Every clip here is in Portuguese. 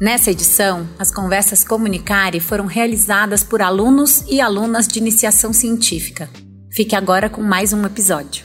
Nessa edição, as conversas Comunicare foram realizadas por alunos e alunas de iniciação científica. Fique agora com mais um episódio.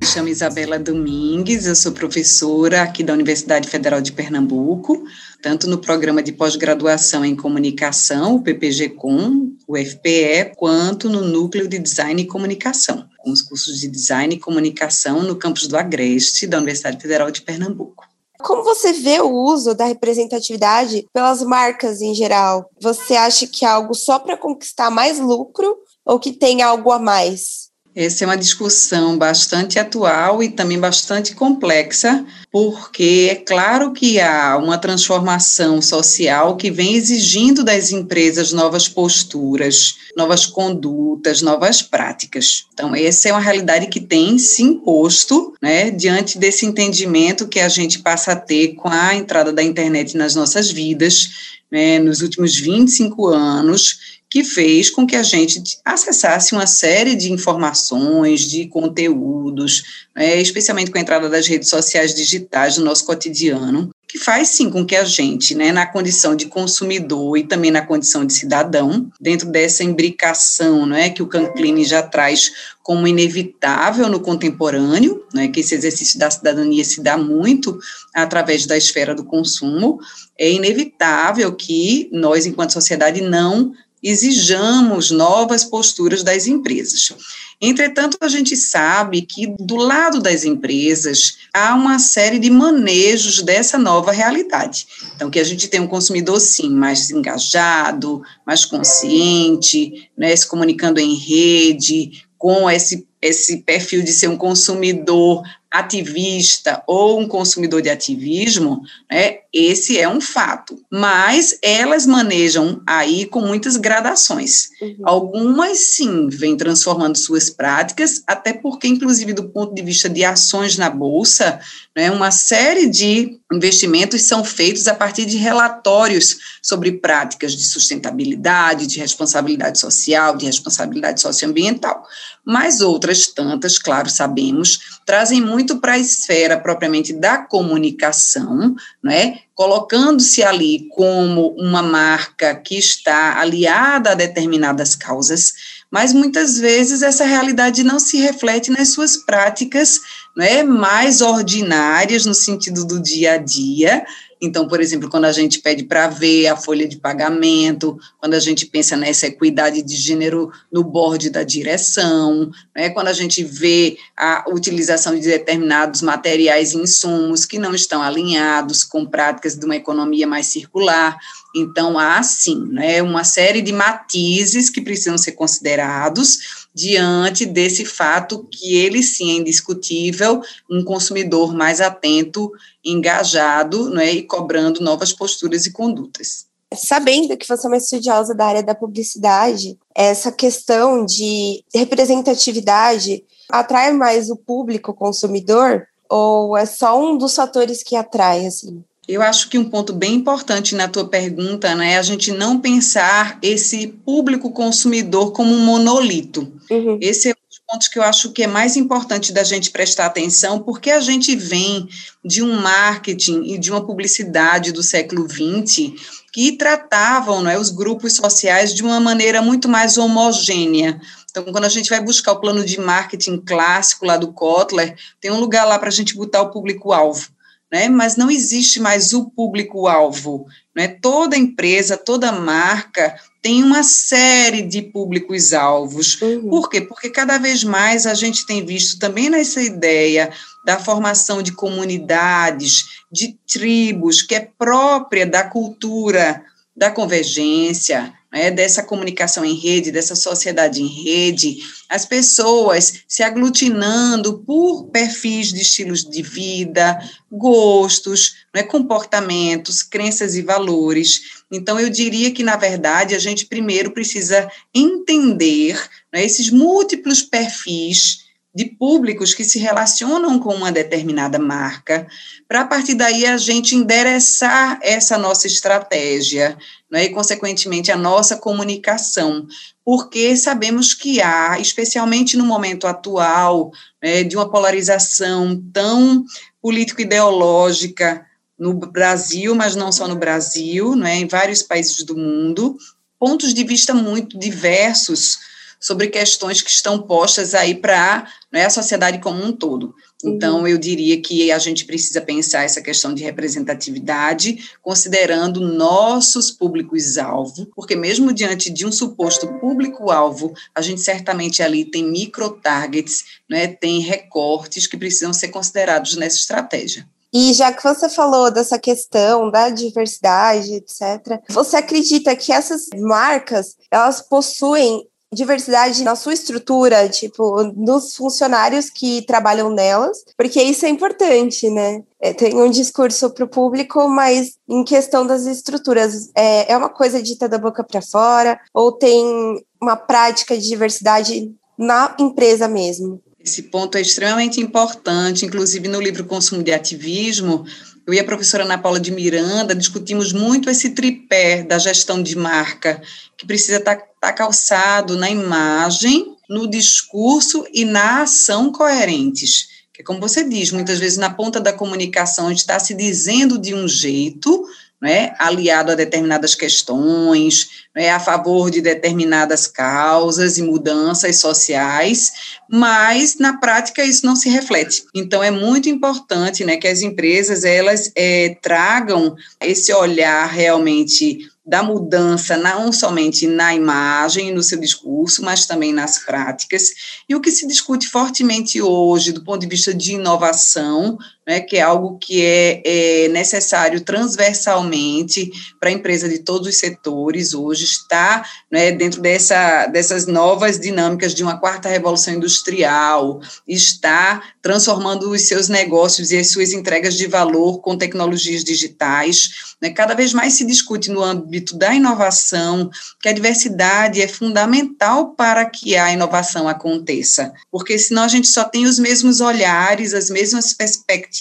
Me chamo Isabela Domingues, eu sou professora aqui da Universidade Federal de Pernambuco, tanto no programa de pós-graduação em comunicação, o PPG-Com, o FPE, quanto no núcleo de design e comunicação, com os cursos de design e comunicação no campus do Agreste, da Universidade Federal de Pernambuco. Como você vê o uso da representatividade pelas marcas em geral? Você acha que é algo só para conquistar mais lucro ou que tem algo a mais? Essa é uma discussão bastante atual e também bastante complexa, porque é claro que há uma transformação social que vem exigindo das empresas novas posturas, novas condutas, novas práticas. Então, essa é uma realidade que tem se imposto, né, diante desse entendimento que a gente passa a ter com a entrada da internet nas nossas vidas, né, nos últimos 25 anos que fez com que a gente acessasse uma série de informações, de conteúdos, né, especialmente com a entrada das redes sociais digitais no nosso cotidiano, que faz sim com que a gente, né, na condição de consumidor e também na condição de cidadão, dentro dessa imbricação né, que o Canclini já traz como inevitável no contemporâneo, né, que esse exercício da cidadania se dá muito através da esfera do consumo, é inevitável que nós, enquanto sociedade, não exijamos novas posturas das empresas. Entretanto, a gente sabe que do lado das empresas há uma série de manejos dessa nova realidade. Então, que a gente tem um consumidor, sim, mais engajado, mais consciente, né, se comunicando em rede, com esse, esse perfil de ser um consumidor ativista ou um consumidor de ativismo, né, esse é um fato. Mas elas manejam aí com muitas gradações. Uhum. Algumas, sim, vêm transformando suas práticas, até porque, inclusive, do ponto de vista de ações na Bolsa, né, uma série de investimentos são feitos a partir de relatórios sobre práticas de sustentabilidade, de responsabilidade social, de responsabilidade socioambiental. Mas outras tantas, claro, sabemos, trazem muito para a esfera propriamente da comunicação, né? Colocando-se ali como uma marca que está aliada a determinadas causas, mas muitas vezes essa realidade não se reflete nas suas práticas né, mais ordinárias, no sentido do dia a dia, então, por exemplo, quando a gente pede para ver a folha de pagamento, quando a gente pensa nessa equidade de gênero no board da direção, né, quando a gente vê a utilização de determinados materiais e insumos que não estão alinhados com práticas de uma economia mais circular. Então, há sim né, uma série de matizes que precisam ser considerados diante desse fato que ele sim é indiscutível, um consumidor mais atento, engajado né, e cobrando novas posturas e condutas. Sabendo que você é uma estudiosa da área da publicidade, essa questão de representatividade atrai mais o público consumidor ou é só um dos fatores que atrai assim? Eu acho que um ponto bem importante na tua pergunta né, é a gente não pensar esse público consumidor como um monolito. Uhum. Esse é um dos pontos que eu acho que é mais importante da gente prestar atenção, porque a gente vem de um marketing e de uma publicidade do século XX que tratavam né, os grupos sociais de uma maneira muito mais homogênea. Então, quando a gente vai buscar o plano de marketing clássico lá do Kotler, tem um lugar lá para a gente botar o público-alvo né? mas não existe mais o público-alvo. Né? Toda empresa, toda marca tem uma série de públicos-alvos. Uhum. Por quê? Porque cada vez mais a gente tem visto também nessa ideia da formação de comunidades, de tribos, que é própria da cultura da convergência, né, dessa comunicação em rede, dessa sociedade em rede, as pessoas se aglutinando por perfis de estilos de vida, gostos, né, comportamentos, crenças e valores. Então, eu diria que, na verdade, a gente primeiro precisa entender né, esses múltiplos perfis de públicos que se relacionam com uma determinada marca, para a partir daí a gente endereçar essa nossa estratégia, né, e, consequentemente, a nossa comunicação, porque sabemos que há, especialmente no momento atual, né, de uma polarização tão político-ideológica no Brasil, mas não só no Brasil, né, em vários países do mundo, pontos de vista muito diversos sobre questões que estão postas aí para né, a sociedade como um todo. Então, uhum. eu diria que a gente precisa pensar essa questão de representatividade, considerando nossos públicos-alvo, porque mesmo diante de um suposto público-alvo, a gente certamente ali tem micro-targets, né, tem recortes que precisam ser considerados nessa estratégia. E já que você falou dessa questão da diversidade, etc., você acredita que essas marcas elas possuem diversidade na sua estrutura, tipo, dos funcionários que trabalham nelas, porque isso é importante, né? É, tem um discurso para o público, mas em questão das estruturas, é, é uma coisa dita da boca para fora, ou tem uma prática de diversidade na empresa mesmo? Esse ponto é extremamente importante, inclusive no livro Consumo de Ativismo, eu e a professora Ana Paula de Miranda discutimos muito esse tripé da gestão de marca, que precisa estar tá, tá calçado na imagem, no discurso e na ação coerentes. Que, como você diz, muitas vezes na ponta da comunicação está se dizendo de um jeito, né, aliado a determinadas questões, né, a favor de determinadas causas e mudanças sociais, mas na prática isso não se reflete. Então é muito importante, né, que as empresas elas é, tragam esse olhar realmente da mudança não somente na imagem, no seu discurso, mas também nas práticas. E o que se discute fortemente hoje, do ponto de vista de inovação, né, que é algo que é, é necessário transversalmente para a empresa de todos os setores hoje, está né, dentro dessa, dessas novas dinâmicas de uma quarta revolução industrial, está transformando os seus negócios e as suas entregas de valor com tecnologias digitais. Né, cada vez mais se discute no âmbito da inovação que a diversidade é fundamental para que a inovação aconteça, porque senão a gente só tem os mesmos olhares, as mesmas perspectivas,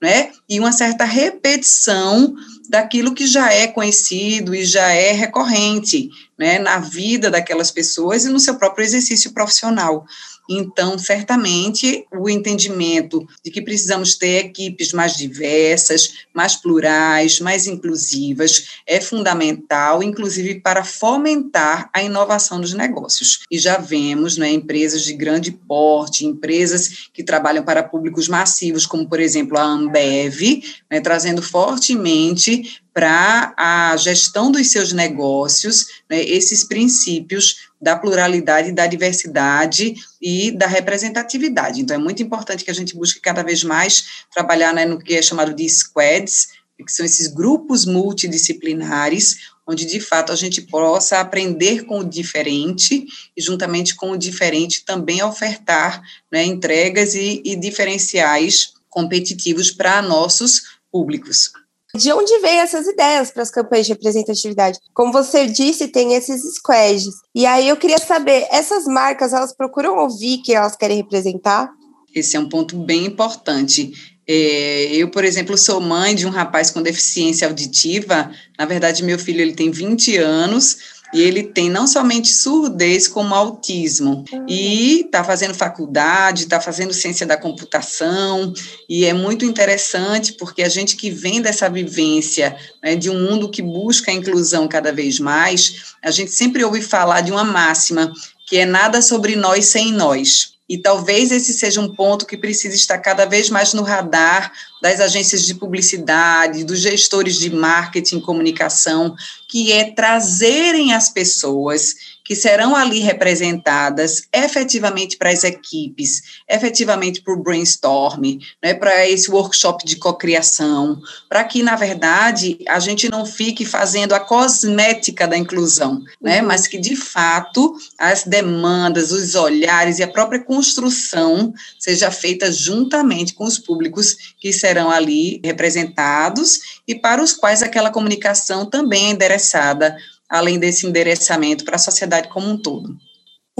né, e uma certa repetição daquilo que já é conhecido e já é recorrente né, na vida daquelas pessoas e no seu próprio exercício profissional. Então, certamente, o entendimento de que precisamos ter equipes mais diversas, mais plurais, mais inclusivas, é fundamental, inclusive para fomentar a inovação dos negócios. E já vemos né, empresas de grande porte, empresas que trabalham para públicos massivos, como, por exemplo, a Ambev, né, trazendo fortemente para a gestão dos seus negócios, né, esses princípios da pluralidade, da diversidade e da representatividade. Então, é muito importante que a gente busque cada vez mais trabalhar né, no que é chamado de squads, que são esses grupos multidisciplinares, onde de fato a gente possa aprender com o diferente e, juntamente com o diferente, também ofertar né, entregas e, e diferenciais competitivos para nossos públicos. De onde vem essas ideias para as campanhas de representatividade? Como você disse, tem esses squads. E aí eu queria saber, essas marcas, elas procuram ouvir que elas querem representar? Esse é um ponto bem importante. É, eu, por exemplo, sou mãe de um rapaz com deficiência auditiva. Na verdade, meu filho ele tem 20 anos e ele tem não somente surdez, como autismo. E está fazendo faculdade, está fazendo ciência da computação, e é muito interessante porque a gente que vem dessa vivência né, de um mundo que busca a inclusão cada vez mais, a gente sempre ouve falar de uma máxima que é nada sobre nós sem nós. E talvez esse seja um ponto que precisa estar cada vez mais no radar das agências de publicidade, dos gestores de marketing e comunicação, que é trazerem as pessoas que serão ali representadas efetivamente para as equipes, efetivamente para o brainstorm, né, para esse workshop de cocriação, para que, na verdade, a gente não fique fazendo a cosmética da inclusão, né, uhum. mas que, de fato, as demandas, os olhares e a própria construção seja feita juntamente com os públicos que serão ali representados e para os quais aquela comunicação também é endereçada, além desse endereçamento para a sociedade como um todo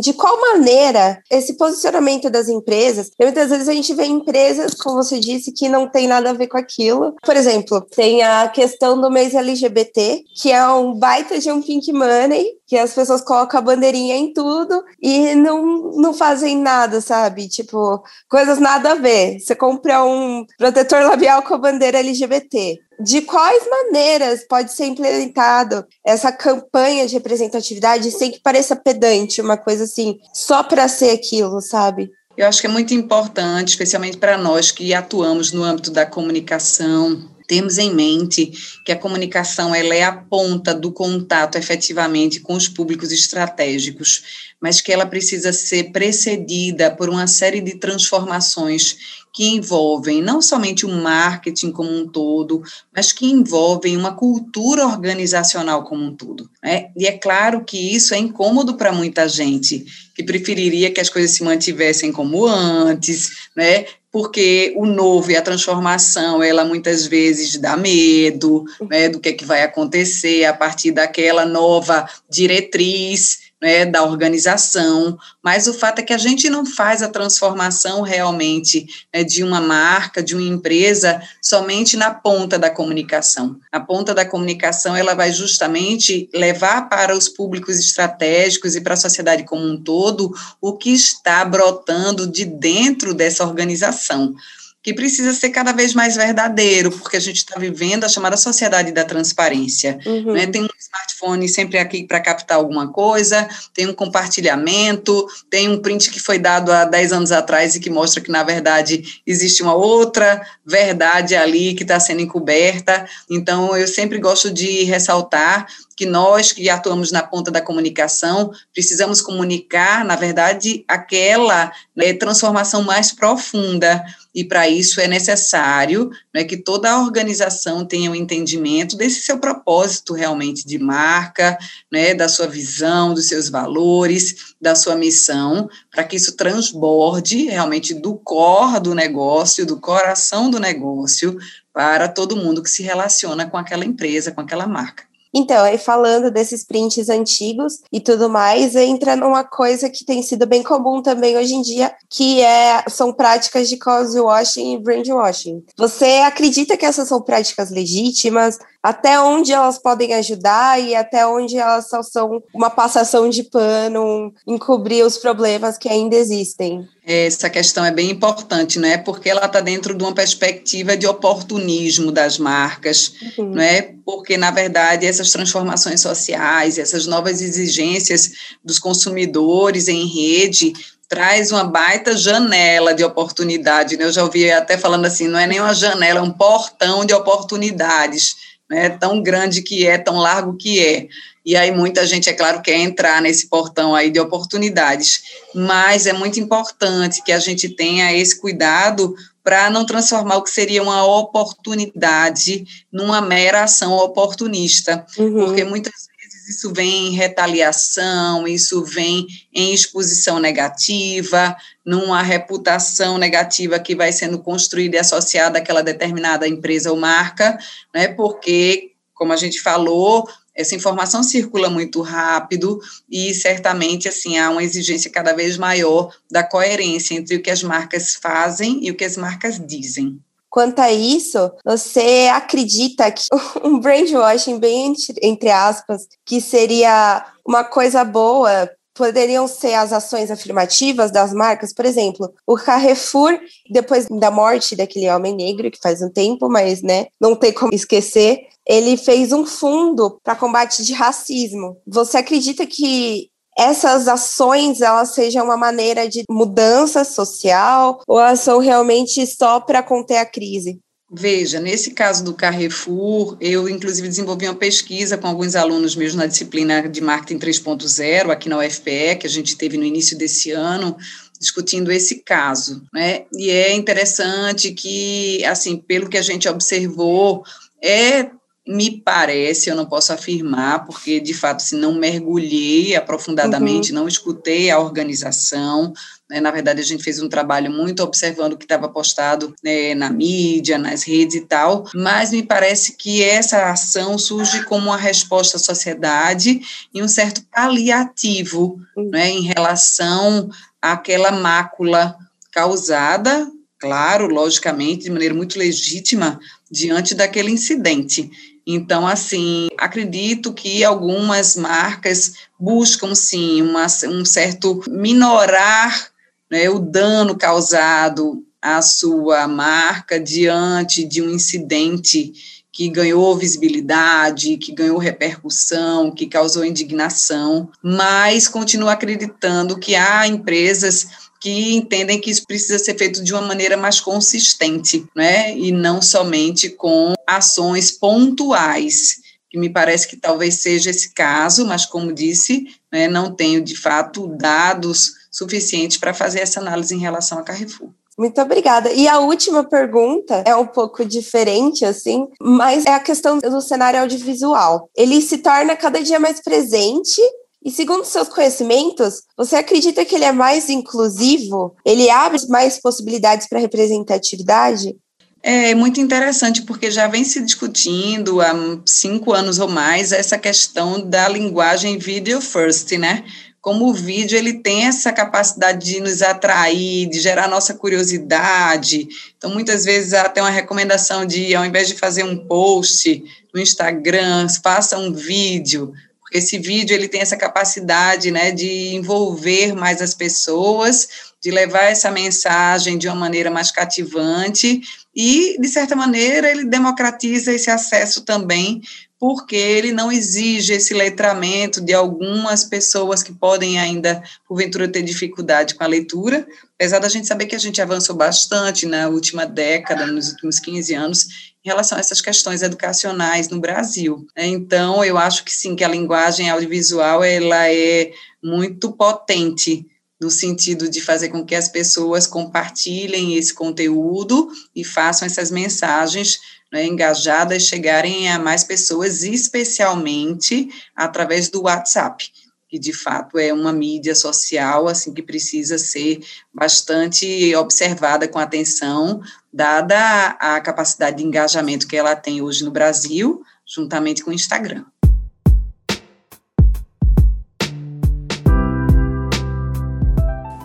de qual maneira esse posicionamento das empresas, muitas vezes a gente vê empresas, como você disse, que não tem nada a ver com aquilo. Por exemplo, tem a questão do mês LGBT, que é um baita de um pink money, que as pessoas colocam a bandeirinha em tudo e não, não fazem nada, sabe? Tipo, coisas nada a ver. Você compra um protetor labial com a bandeira LGBT. De quais maneiras pode ser implementado essa campanha de representatividade sem que pareça pedante, uma coisa assim, só para ser aquilo, sabe? Eu acho que é muito importante, especialmente para nós que atuamos no âmbito da comunicação, temos em mente que a comunicação ela é a ponta do contato efetivamente com os públicos estratégicos, mas que ela precisa ser precedida por uma série de transformações que envolvem não somente o marketing como um todo, mas que envolvem uma cultura organizacional como um todo. Né? E é claro que isso é incômodo para muita gente, que preferiria que as coisas se mantivessem como antes, né? Porque o novo e a transformação, ela muitas vezes dá medo, né, do que é que vai acontecer a partir daquela nova diretriz, né, da organização, mas o fato é que a gente não faz a transformação realmente né, de uma marca, de uma empresa, somente na ponta da comunicação. A ponta da comunicação ela vai justamente levar para os públicos estratégicos e para a sociedade como um todo o que está brotando de dentro dessa organização que precisa ser cada vez mais verdadeiro, porque a gente está vivendo a chamada sociedade da transparência. Uhum. Né? Tem um smartphone sempre aqui para captar alguma coisa, tem um compartilhamento, tem um print que foi dado há 10 anos atrás e que mostra que, na verdade, existe uma outra verdade ali que está sendo encoberta. Então, eu sempre gosto de ressaltar que nós que atuamos na ponta da comunicação precisamos comunicar, na verdade, aquela né, transformação mais profunda e para isso é necessário né, que toda a organização tenha um entendimento desse seu propósito realmente de marca, né, da sua visão, dos seus valores, da sua missão, para que isso transborde realmente do core do negócio, do coração do negócio, para todo mundo que se relaciona com aquela empresa, com aquela marca. Então, aí falando desses prints antigos e tudo mais, entra numa coisa que tem sido bem comum também hoje em dia, que é, são práticas de cause washing e brand washing. Você acredita que essas são práticas legítimas? Até onde elas podem ajudar e até onde elas só são uma passação de pano, encobrir os problemas que ainda existem? Essa questão é bem importante, não é? Porque ela está dentro de uma perspectiva de oportunismo das marcas, uhum. não é? Porque na verdade essas transformações sociais, essas novas exigências dos consumidores em rede traz uma baita janela de oportunidade. Né? Eu já ouvi até falando assim, não é nem uma janela, é um portão de oportunidades, né? Tão grande que é, tão largo que é. E aí muita gente, é claro, quer entrar nesse portão aí de oportunidades, mas é muito importante que a gente tenha esse cuidado para não transformar o que seria uma oportunidade numa mera ação oportunista, uhum. porque muitas isso vem em retaliação, isso vem em exposição negativa, numa reputação negativa que vai sendo construída e associada àquela determinada empresa ou marca, né, porque, como a gente falou, essa informação circula muito rápido e certamente assim há uma exigência cada vez maior da coerência entre o que as marcas fazem e o que as marcas dizem. Quanto a isso, você acredita que um brainwashing bem entre aspas, que seria uma coisa boa poderiam ser as ações afirmativas das marcas, por exemplo, o Carrefour, depois da morte daquele homem negro, que faz um tempo, mas né, não tem como esquecer, ele fez um fundo para combate de racismo. Você acredita que essas ações elas sejam uma maneira de mudança social ou elas são realmente só para conter a crise? Veja, nesse caso do Carrefour, eu inclusive desenvolvi uma pesquisa com alguns alunos meus na disciplina de marketing 3.0 aqui na UFPE, que a gente teve no início desse ano, discutindo esse caso, né? E é interessante que, assim, pelo que a gente observou, é me parece, eu não posso afirmar, porque de fato, se não mergulhei aprofundadamente, uhum. não escutei a organização, né, na verdade, a gente fez um trabalho muito observando o que estava postado né, na mídia, nas redes e tal, mas me parece que essa ação surge como uma resposta à sociedade e um certo paliativo uhum. né, em relação àquela mácula causada, claro, logicamente, de maneira muito legítima, diante daquele incidente. Então, assim, acredito que algumas marcas buscam, sim, uma, um certo minorar né, o dano causado à sua marca diante de um incidente que ganhou visibilidade, que ganhou repercussão, que causou indignação, mas continuo acreditando que há empresas que entendem que isso precisa ser feito de uma maneira mais consistente, né? E não somente com ações pontuais, que me parece que talvez seja esse caso, mas como disse, né, não tenho de fato dados suficientes para fazer essa análise em relação a Carrefour. Muito obrigada. E a última pergunta é um pouco diferente, assim, mas é a questão do cenário audiovisual. Ele se torna cada dia mais presente e segundo seus conhecimentos, você acredita que ele é mais inclusivo? Ele abre mais possibilidades para representatividade? É muito interessante, porque já vem se discutindo há cinco anos ou mais essa questão da linguagem video first, né? Como o vídeo ele tem essa capacidade de nos atrair, de gerar nossa curiosidade. Então, muitas vezes até uma recomendação de, ao invés de fazer um post no Instagram, faça um vídeo esse vídeo ele tem essa capacidade, né, de envolver mais as pessoas, de levar essa mensagem de uma maneira mais cativante e, de certa maneira, ele democratiza esse acesso também, porque ele não exige esse letramento de algumas pessoas que podem ainda, porventura, ter dificuldade com a leitura, apesar da gente saber que a gente avançou bastante na última década, nos últimos 15 anos, em relação a essas questões educacionais no Brasil. Então, eu acho que sim, que a linguagem audiovisual ela é muito potente no sentido de fazer com que as pessoas compartilhem esse conteúdo e façam essas mensagens né, engajadas chegarem a mais pessoas, especialmente através do WhatsApp que de fato é uma mídia social assim que precisa ser bastante observada com atenção, dada a capacidade de engajamento que ela tem hoje no Brasil, juntamente com o Instagram.